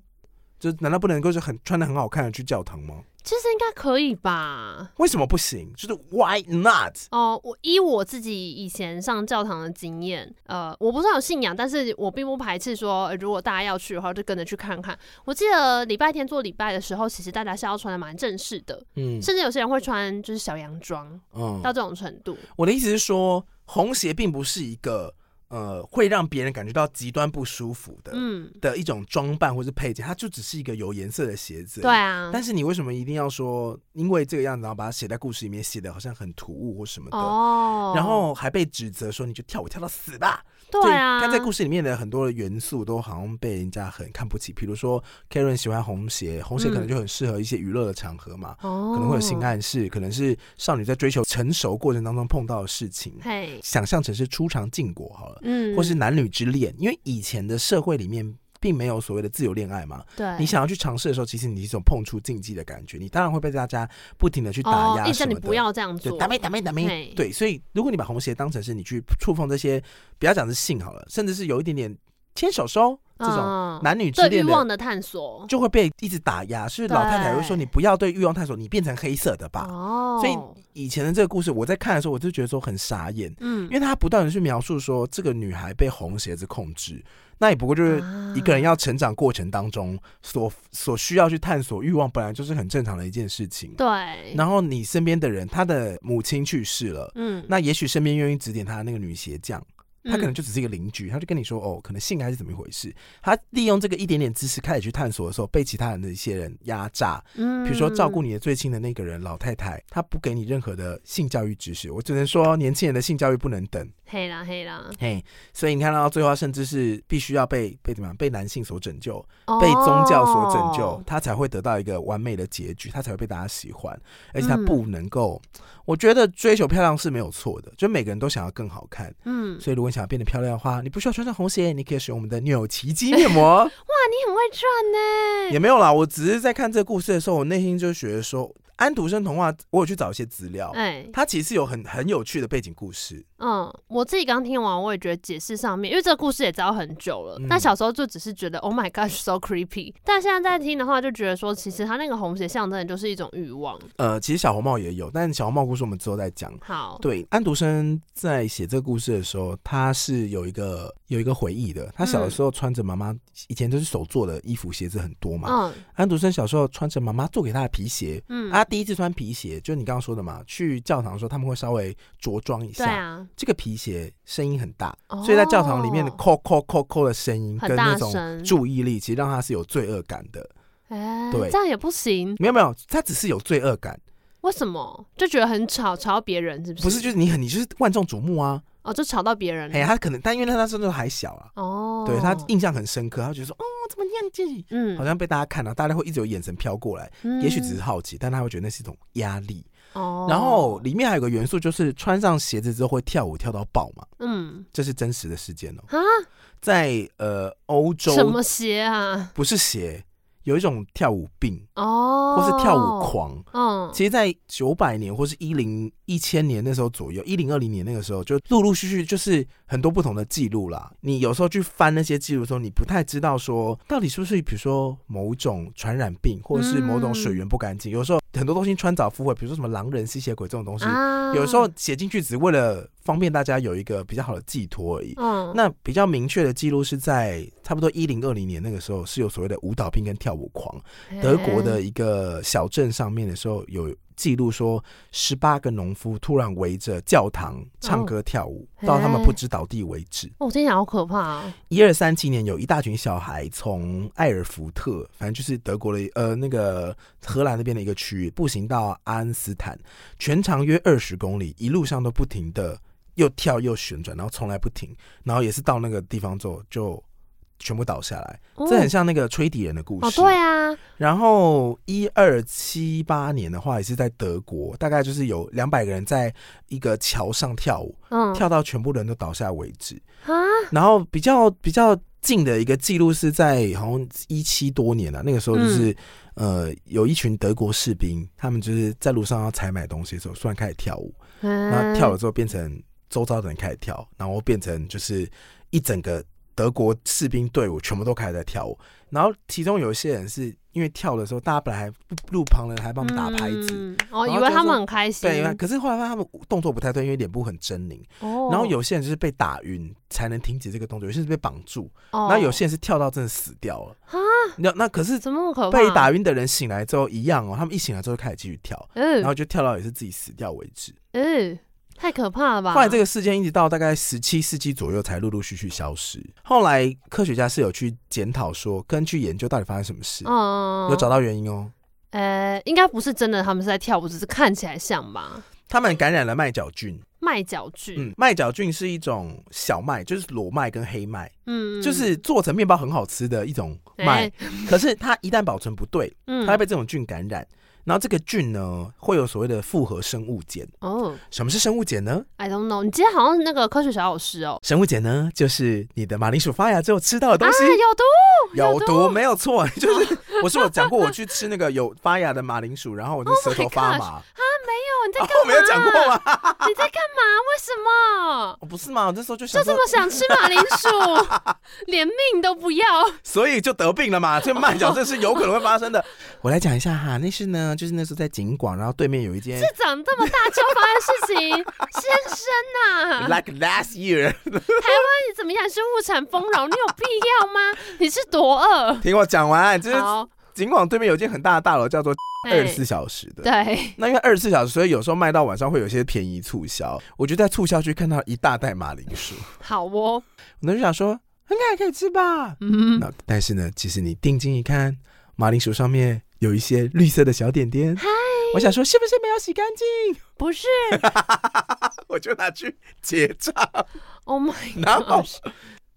就难道不能够是很穿的很好看的去教堂吗？其实应该可以吧？为什么不行？就是 Why not？哦，我依我自己以前上教堂的经验，呃，我不算有信仰，但是我并不排斥说，如果大家要去的话，就跟着去看看。我记得礼拜天做礼拜的时候，其实大家是要穿的蛮正式的，嗯，甚至有些人会穿就是小洋装，嗯，到这种程度。我的意思是说，红鞋并不是一个。呃，会让别人感觉到极端不舒服的，嗯，的一种装扮或是配件，它就只是一个有颜色的鞋子。对啊，但是你为什么一定要说，因为这个样子，然后把它写在故事里面，写的好像很突兀或什么的，哦，然后还被指责说你就跳舞跳到死吧。对啊，看在故事里面的很多的元素都好像被人家很看不起，比如说 Karen 喜欢红鞋，红鞋可能就很适合一些娱乐的场合嘛，嗯、可能会有性暗示，可能是少女在追求成熟过程当中碰到的事情，嘿。想象成是初尝禁果好了，嗯，或是男女之恋，因为以前的社会里面。并没有所谓的自由恋爱嘛？对，你想要去尝试的时候，其实你是一种碰触禁忌的感觉，你当然会被大家不停的去打压什么的。意思你不要这样做，打没打没打没。对，所以如果你把红鞋当成是你去触碰这些，不要讲是性好了，甚至是有一点点牵手手这种男女之恋的欲望的探索，就会被一直打压。所以老太太会说你不要对欲望探索，你变成黑色的吧。哦，所以以前的这个故事，我在看的时候，我就觉得说很傻眼。嗯，因为他不断的去描述说这个女孩被红鞋子控制。那也不过就是一个人要成长过程当中所所需要去探索欲望，本来就是很正常的一件事情。对。然后你身边的人，他的母亲去世了，嗯，那也许身边愿意指点他的那个女鞋匠。他可能就只是一个邻居，他就跟你说哦，可能性还是怎么一回事。他利用这个一点点知识开始去探索的时候，被其他人的一些人压榨。嗯，比如说照顾你的最亲的那个人老太太，她不给你任何的性教育知识。我只能说，年轻人的性教育不能等。黑啦黑啦，嘿，所以你看到最后，甚至是必须要被被怎么样？被男性所拯救，被宗教所拯救，他才会得到一个完美的结局，他才会被大家喜欢。而且他不能够，我觉得追求漂亮是没有错的，就每个人都想要更好看。嗯，所以如果你想要变得漂亮的话，你不需要穿上红鞋，你可以使用我们的纽奇迹面膜。哇，你很会赚呢！也没有啦，我只是在看这个故事的时候，我内心就觉得说。安徒生童话，我有去找一些资料，哎，它其实有很很有趣的背景故事。嗯，我自己刚听完，我也觉得解释上面，因为这个故事也知道很久了，嗯、但小时候就只是觉得 Oh my God，so creepy。但现在在听的话，就觉得说，其实他那个红鞋象征的就是一种欲望。呃，其实小红帽也有，但小红帽故事我们之后再讲。好，对，安徒生在写这个故事的时候，他是有一个有一个回忆的。他小的时候穿着妈妈以前都是手做的衣服，鞋子很多嘛。嗯，安徒生小时候穿着妈妈做给他的皮鞋，嗯啊。第一次穿皮鞋，就你刚刚说的嘛，去教堂的时候他们会稍微着装一下。对啊，这个皮鞋声音很大，哦、所以在教堂里面的扣扣扣扣的声音跟那种注意力，其实让他是有罪恶感的。哎，对，这样也不行。没有没有，他只是有罪恶感。为什么？就觉得很吵，吵到别人是不是？不是，就是你很，你就是万众瞩目啊。哦，就吵到别人。哎，他可能，但因为他那时候还小啊，哦，对他印象很深刻，他觉得说，哦，怎么样子？嗯，好像被大家看到，大家会一直有眼神飘过来，嗯、也许只是好奇，但他会觉得那是一种压力。哦，然后里面还有个元素，就是穿上鞋子之后会跳舞跳到爆嘛。嗯，这是真实的事件哦。啊，在呃欧洲，什么鞋啊？不是鞋。有一种跳舞病哦，或是跳舞狂，嗯，其实，在九百年或是一零一千年那时候左右，一零二零年那个时候，就陆陆续续就是很多不同的记录啦。你有时候去翻那些记录的时候，你不太知道说到底是不是比如说某种传染病，或者是某种水源不干净。有时候很多东西穿凿附会，比如说什么狼人吸血鬼这种东西，有时候写进去只为了。方便大家有一个比较好的寄托而已。嗯，那比较明确的记录是在差不多一零二零年那个时候，是有所谓的舞蹈病跟跳舞狂。德国的一个小镇上面的时候有。记录说，十八个农夫突然围着教堂唱歌跳舞，哦、到他们不知倒地为止。哦，听起来好可怕啊！一二三七年，有一大群小孩从艾尔福特，反正就是德国的呃那个荷兰那边的一个区域，步行到阿恩斯坦，全长约二十公里，一路上都不停的又跳又旋转，然后从来不停，然后也是到那个地方之后就。全部倒下来，这很像那个吹笛人的故事。哦，对啊。然后一二七八年的话，也是在德国，大概就是有两百个人在一个桥上跳舞，嗯，跳到全部人都倒下为止。啊。然后比较比较近的一个记录是在好像一七多年了，啊，那个时候就是，嗯，呃，有一群德国士兵，他们就是在路上要采买东西的时候，突然开始跳舞，然后跳了之后变成周遭的人开始跳，然后变成就是一整个。德国士兵队伍全部都开始在跳舞，然后其中有一些人是因为跳的时候，大家本来还路旁的人还帮他们打拍子，嗯、哦，以为他们很开心。对，可是后来发现他们动作不太对，因为脸部很狰狞。哦，然后有些人就是被打晕才能停止这个动作，有些人是被绑住，哦、然后有些人是跳到真的死掉了。啊，那那可是怎么可怕？被打晕的人醒来之后一样哦，他们一醒来之后开始继续跳，嗯，然后就跳到也是自己死掉为止。嗯。太可怕了吧！后来这个事件一直到大概十七世纪左右才陆陆续续消失。后来科学家是有去检讨说，根据研究到底发生什么事，嗯，有找到原因哦。呃，应该不是真的，他们是在跳舞，只是看起来像吧？他们感染了麦角菌。麦角菌，嗯，麦角菌是一种小麦，就是裸麦跟黑麦，嗯，就是做成面包很好吃的一种麦。欸、可是它一旦保存不对，嗯，它会被这种菌感染。然后这个菌呢，会有所谓的复合生物碱哦。什么是生物碱呢？I don't know。你今天好像是那个科学小老师哦。生物碱呢，就是你的马铃薯发芽之后吃到的东西。啊，有毒，有毒，有毒没有错。就是我是有讲过，我去吃那个有发芽的马铃薯，然后我的舌头发麻。Oh 你在干嘛？我没有讲过吗？你在干嘛？为什么？不是嘛？我这时候就想就这么想吃马铃薯，连命都不要，所以就得病了嘛。这慢角这是有可能会发生的。我来讲一下哈，那是呢，就是那时候在景广，然后对面有一间是长这么大就发生事情，先生呐，Like last year，台湾你怎么样是物产丰饶？你有必要吗？你是多饿？听我讲完，就是景广对面有一间很大的大楼，叫做。二十四小时的，对，那因为二十四小时，所以有时候卖到晚上会有些便宜促销。我就在促销区看到一大袋马铃薯，好哦，我那就想说应该还可以吃吧。嗯，那但是呢，其实你定睛一看，马铃薯上面有一些绿色的小点点。嗨，我想说是不是没有洗干净？不是，我就拿去结账。Oh my god！然后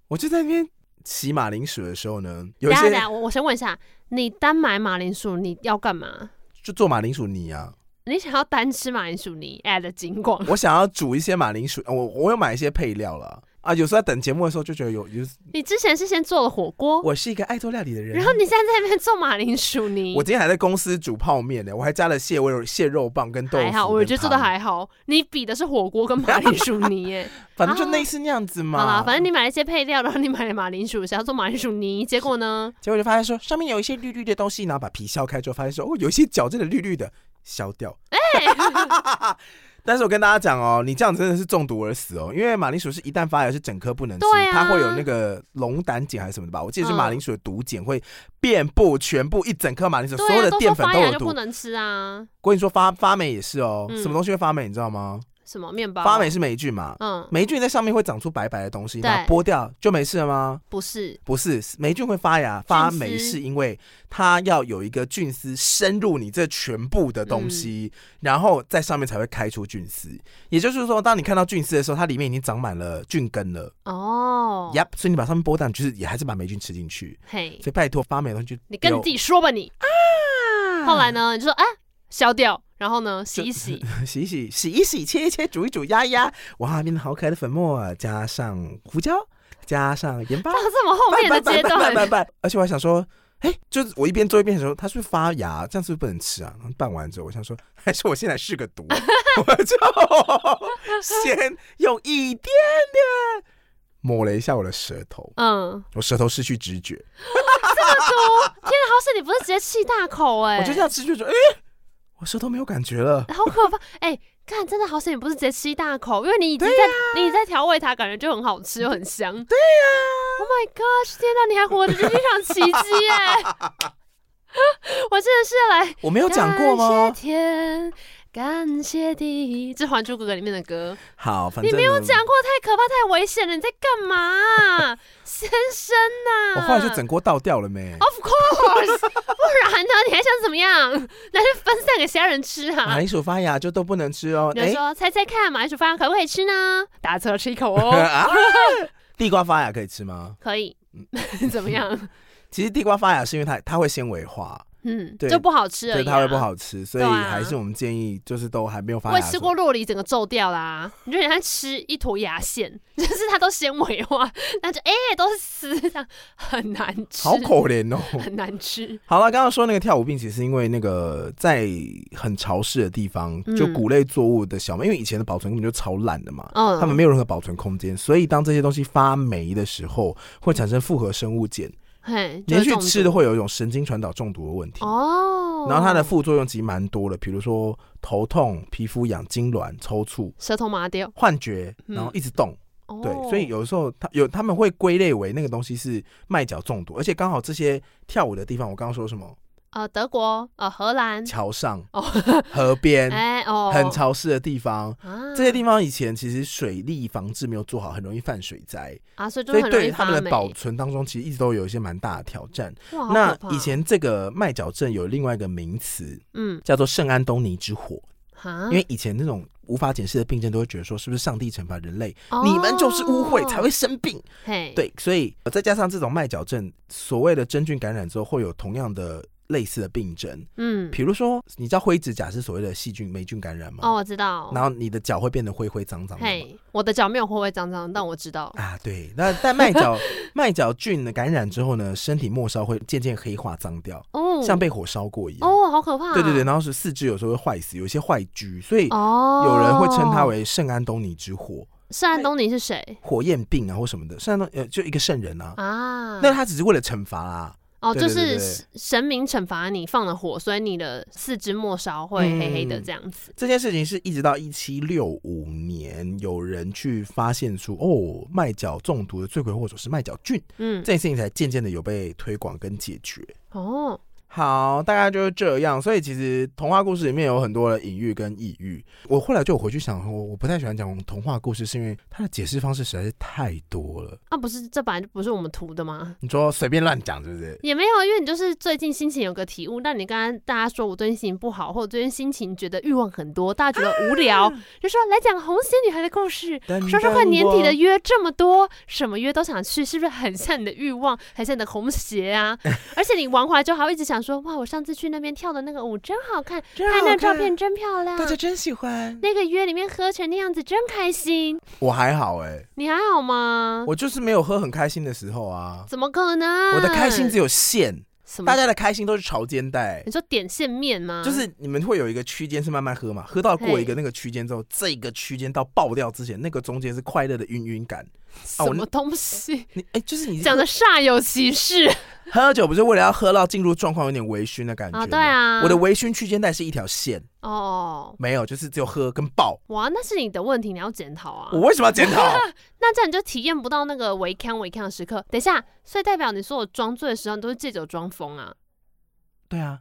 我就在那边洗马铃薯的时候呢，有一些，我我先问一下，你单买马铃薯你要干嘛？就做马铃薯泥啊！你想要单吃马铃薯泥？add 金广，我想要煮一些马铃薯，我我有买一些配料了啊。有时候在等节目的时候就觉得有有。你之前是先做了火锅？我是一个爱做料理的人。然后你现在在那边做马铃薯泥？我今天还在公司煮泡面呢，我还加了蟹味蟹肉棒跟豆腐。还好，我觉得做的还好。你比的是火锅跟马铃薯泥耶，反正就类似那样子嘛。好啦，反正你买了一些配料，然后你买了马铃薯，想要做马铃薯泥，结果呢？结果就发现说上面有一些绿绿的东西，然后把皮削开之后，发现说哦，有一些角真的绿绿的。削掉，哎、欸，但是我跟大家讲哦，你这样真的是中毒而死哦，因为马铃薯是一旦发芽是整颗不能吃，啊、它会有那个龙胆碱还是什么的吧？我记得是马铃薯的毒碱会遍布全部一整颗马铃薯，啊、所有的淀粉都有毒，不能吃啊。我跟你说发发霉也是哦，嗯、什么东西会发霉你知道吗？什么面包？发霉是霉菌嘛？嗯，霉菌在上面会长出白白的东西，那剥掉就没事了吗？不是，不是，霉菌会发芽发霉，是因为它要有一个菌丝深入你这全部的东西，嗯、然后在上面才会开出菌丝。也就是说，当你看到菌丝的时候，它里面已经长满了菌根了。哦，Yep，所以你把上面剥掉，就是也还是把霉菌吃进去。嘿，所以拜托发霉的东西，你跟你自己说吧，你啊。后来呢，你就说啊，消掉。然后呢，洗一洗，洗一洗，洗一洗，切一切，煮一煮，压一压，哇，变得好可爱的粉末，加上胡椒，加上盐巴，到这么后面的阶段，拌拌拌，而且我还想说，哎，就是我一边做一边想说，它是不是发芽？这样是不是不能吃啊？然后拌完之后，我想说，还是我现在试个毒，我就先用一点点抹了一下我的舌头，嗯，我舌头失去知觉，这么毒！天哪，好险你不是直接气大口哎，我就这样吃就觉得，哎。我舌头没有感觉了，好可怕！哎、欸，看，真的好险，你不是直接吃一大口，因为你已经在，啊、你在调味它，感觉就很好吃又很香。对呀、啊、，Oh my gosh！天哪，你还活着，这是一场奇迹哎！我真的是要来，我没有讲过吗？感谢地，这《还珠格格》里面的歌。好，反正你没有讲过，太可怕，太危险了！你在干嘛，先生呐？我后来就整锅倒掉了没？Of course，不然呢？你还想怎么样？那就分散给其他人吃啊！马铃薯发芽就都不能吃哦。你说，猜猜看，马铃薯发芽可不可以吃呢？大家侧吃一口哦。地瓜发芽可以吃吗？可以。怎么样？其实地瓜发芽是因为它它会纤维化。嗯，对，就不好吃了，对，它会不好吃，所以还是我们建议，就是都还没有发芽。我也吃过洛梨，整个皱掉啦，你就像吃一坨牙线，就是它都纤维化，那就哎、欸、都是丝，这样很难吃，好可怜哦，很难吃。好了，刚刚说那个跳舞病，其实是因为那个在很潮湿的地方，就谷类作物的小麦，因为以前的保存根本就超烂的嘛，嗯，他们没有任何保存空间，所以当这些东西发霉的时候，会产生复合生物碱。嘿，连续吃的会有一种神经传导中毒的问题哦，然后它的副作用其实蛮多的，比如说头痛、皮肤痒、痉挛、抽搐、舌头麻掉、幻觉，然后一直动，嗯、对，所以有的时候他有他们会归类为那个东西是麦角中毒，而且刚好这些跳舞的地方，我刚刚说什么？呃，德国，呃，荷兰，桥上，哦，河边，哎，哦，很潮湿的地方，啊，这些地方以前其实水利防治没有做好，很容易犯水灾啊，所以。所以对他们的保存当中，其实一直都有一些蛮大的挑战。那以前这个麦角镇有另外一个名词，嗯，叫做圣安东尼之火，因为以前那种无法解释的病症，都会觉得说是不是上帝惩罚人类，你们就是污秽才会生病，嘿，对，所以再加上这种麦角症所谓的真菌感染之后，会有同样的。类似的病症，嗯，比如说，你知道灰指甲是所谓的细菌霉菌感染吗？哦，我知道。然后你的脚会变得灰灰脏脏的。嘿，我的脚没有灰灰脏脏，但我知道。啊，对。那在麦角 麦角菌的感染之后呢，身体末梢会渐渐黑化脏掉，哦，像被火烧过一样。哦，好可怕。对对对，然后是四肢有时候会坏死，有一些坏疽，所以哦，有人会称它为圣安东尼之火。圣安东尼是谁？火焰病啊，或什么的。圣安东呃，就一个圣人啊。啊。那他只是为了惩罚啊。哦，就是神明惩罚你放了火，所以你的四肢末梢会黑黑的这样子。嗯，这件事情是一直到一七六五年，有人去发现出哦，麦角中毒的罪魁祸首是麦角菌，嗯，这件事情才渐渐的有被推广跟解决。哦。好，大概就是这样。所以其实童话故事里面有很多的隐喻跟意喻。我后来就回去想我，我不太喜欢讲童话故事，是因为它的解释方式实在是太多了。啊，不是，这本来就不是我们图的吗？你说随便乱讲，是不是？也没有，因为你就是最近心情有个体悟。那你刚刚大家说我最近心情不好，或者最近心情觉得欲望很多，大家觉得无聊，啊、就说来讲红鞋女孩的故事，说说看年底的约这么多，什么约都想去，是不是很像你的欲望，很像你的红鞋啊？而且你玩回来之后还会一直想。说哇，我上次去那边跳的那个舞真好看，拍那照片真漂亮，大家真喜欢。那个约里面喝成那样子真开心。我还好哎、欸，你还好吗？我就是没有喝很开心的时候啊。怎么可能？我的开心只有线，大家的开心都是朝肩带。你说点线面吗？就是你们会有一个区间是慢慢喝嘛，喝到过一个那个区间之后，这个区间到爆掉之前，那个中间是快乐的晕晕感。什么东西？你哎、欸，就是你讲的煞有其事。喝酒不是为了要喝到进入状况，有点微醺的感觉。对啊，我的微醺区间带是一条线。哦，没有，就是只有喝跟爆。哇，那是你的问题，你要检讨啊。我为什么要检讨？那这样你就体验不到那个微康微康的时刻。等一下，所以代表你说我装醉的时候，你都是借酒装疯啊？对啊。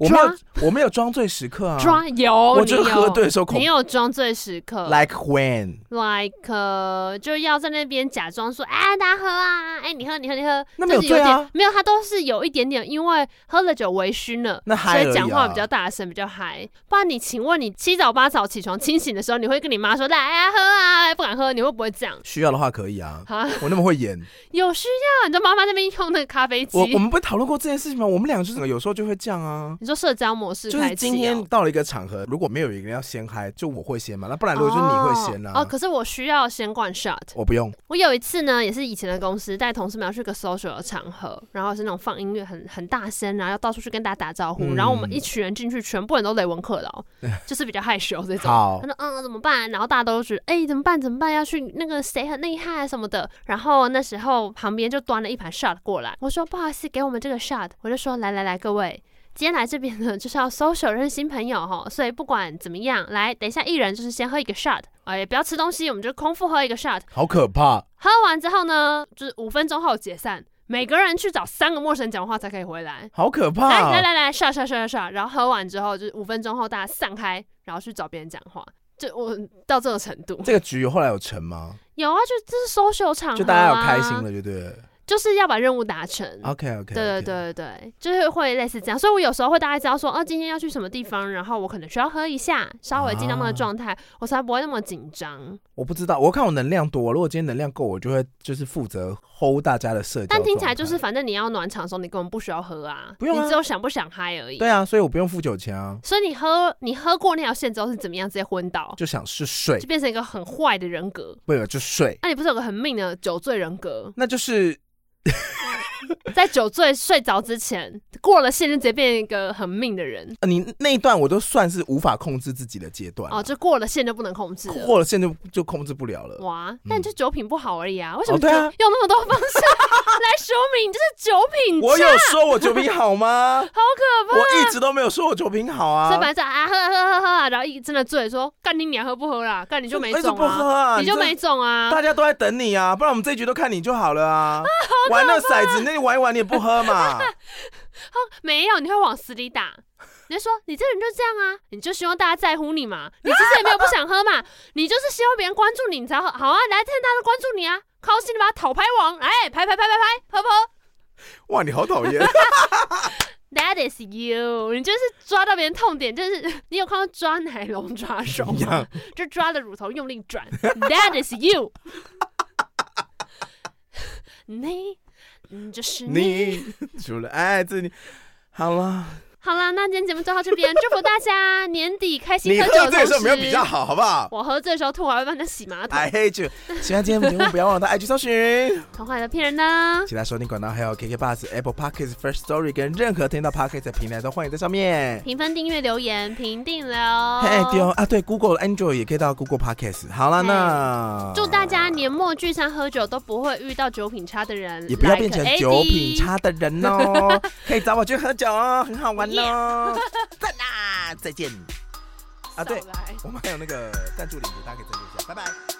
我没有，我没有装醉时刻啊。装有，我就喝醉的时候，你有装醉时刻。Like when？Like 就要在那边假装说，哎，大家喝啊，哎，你喝，你喝，你喝。那没有醉啊？没有，他都是有一点点，因为喝了酒微醺了，那所以讲话比较大声，比较嗨。不然你，请问你七早八早起床清醒的时候，你会跟你妈说，来啊，喝啊，不敢喝，你会不会这样？需要的话可以啊。我那么会演。有需要？你知道妈妈那边用那个咖啡机？我我们不会讨论过这件事情吗？我们两个就是有时候就会这样啊。你说社交模式，就是今天到了一个场合，如果没有一个人要先嗨，就我会先嘛。那不然如果就是你会先呢？哦，可是我需要先灌 shot。我不用。我有一次呢，也是以前的公司带同事们要去个 social 的场合，然后是那种放音乐很很大声，然后要到处去跟大家打招呼，然后我们一群人进去，全部人都雷文克劳，就是比较害羞这种。他说嗯，怎么办？然后大家都觉得哎，怎么办？怎么办？要去那个谁很厉害什么的。然后那时候旁边就端了一盘 shot 过来，我说不好意思，给我们这个 shot。我就说来来来，各位。今天来这边呢，就是要 social 认识新朋友哈，所以不管怎么样，来，等一下一人就是先喝一个 shot，哎，也不要吃东西，我们就空腹喝一个 shot。好可怕！喝完之后呢，就是五分钟后解散，每个人去找三个陌生人讲话才可以回来。好可怕！来来来来，shot shot shot shot，然后喝完之后就是五分钟后大家散开，然后去找别人讲话。就我到这个程度。这个局后来有成吗？有啊，就这是 social 场啊，就大家有开心了，就对。就是要把任务达成。OK OK。对对对对对，就是会类似这样，所以我有时候会大概知道说，哦，今天要去什么地方，然后我可能需要喝一下，稍微进到那个状态，啊、我才不会那么紧张。我不知道，我看我能量多，如果今天能量够，我就会就是负责 hold 大家的社交。但听起来就是，反正你要暖场的时候，你根本不需要喝啊，不用啊，你只有想不想嗨而已。对啊，所以我不用付酒钱啊。所以你喝你喝过那条线之后是怎么样？直接昏倒？就想是睡，就变成一个很坏的人格。不有就睡。那、啊、你不是有个很命的酒醉人格？那就是。在酒醉睡着之前，过了线就直接变一个很命的人。呃，你那一段我都算是无法控制自己的阶段。哦，就过了线就不能控制，过了线就就控制不了了。哇，但你就酒品不好而已啊？为什么用那么多方式来说明就是酒品？我有说我酒品好吗？好可怕！我一直都没有说我酒品好啊。所以本来是啊，喝喝喝喝啊，然后一真的醉，说干你娘喝不喝啦？干你就没 种啊？你就没种啊？大家都在等你啊，不然我们这一局都看你就好了啊。玩那骰子，那你玩一玩，你也不喝嘛？好，没有，你会往死里打。你就说你这人就这样啊，你就希望大家在乎你嘛。你其实也没有不想喝嘛，你就是希望别人关注你，你才喝。好啊，来，趁大家都关注你啊，高兴的把讨拍王，哎，拍拍拍拍拍，婆婆？哇，你好讨厌。That is you，你就是抓到别人痛点，就是你有看到抓奶龙抓手吗？就抓着乳头用力转。That is you。你，你，就是你，除了爱着你，好了。好啦，那今天节目就到这边，祝福大家年底开心喝酒。你喝醉的时候没有比较好，好不好？我喝醉的时候吐，我还会帮他洗马桶。I hate you。喜欢今天节目，不要忘了到 IG 搜寻。童话的骗人呢？其他收听管道还有 KK Bus、Apple Podcasts、First Story 跟任何听到 Podcast 的平台都欢迎在上面评分、订阅、留言、评定留。嘿，对哦啊，对，Google Android 也可以到 Google Podcast。好了，那祝大家年末聚餐喝酒都不会遇到酒品差的人，也不要变成酒品差的人哦。可以找我去喝酒哦，很好玩哦。赞啦！再见。啊，对，我们还有那个赞助链接，大家可以赞助一下。拜拜。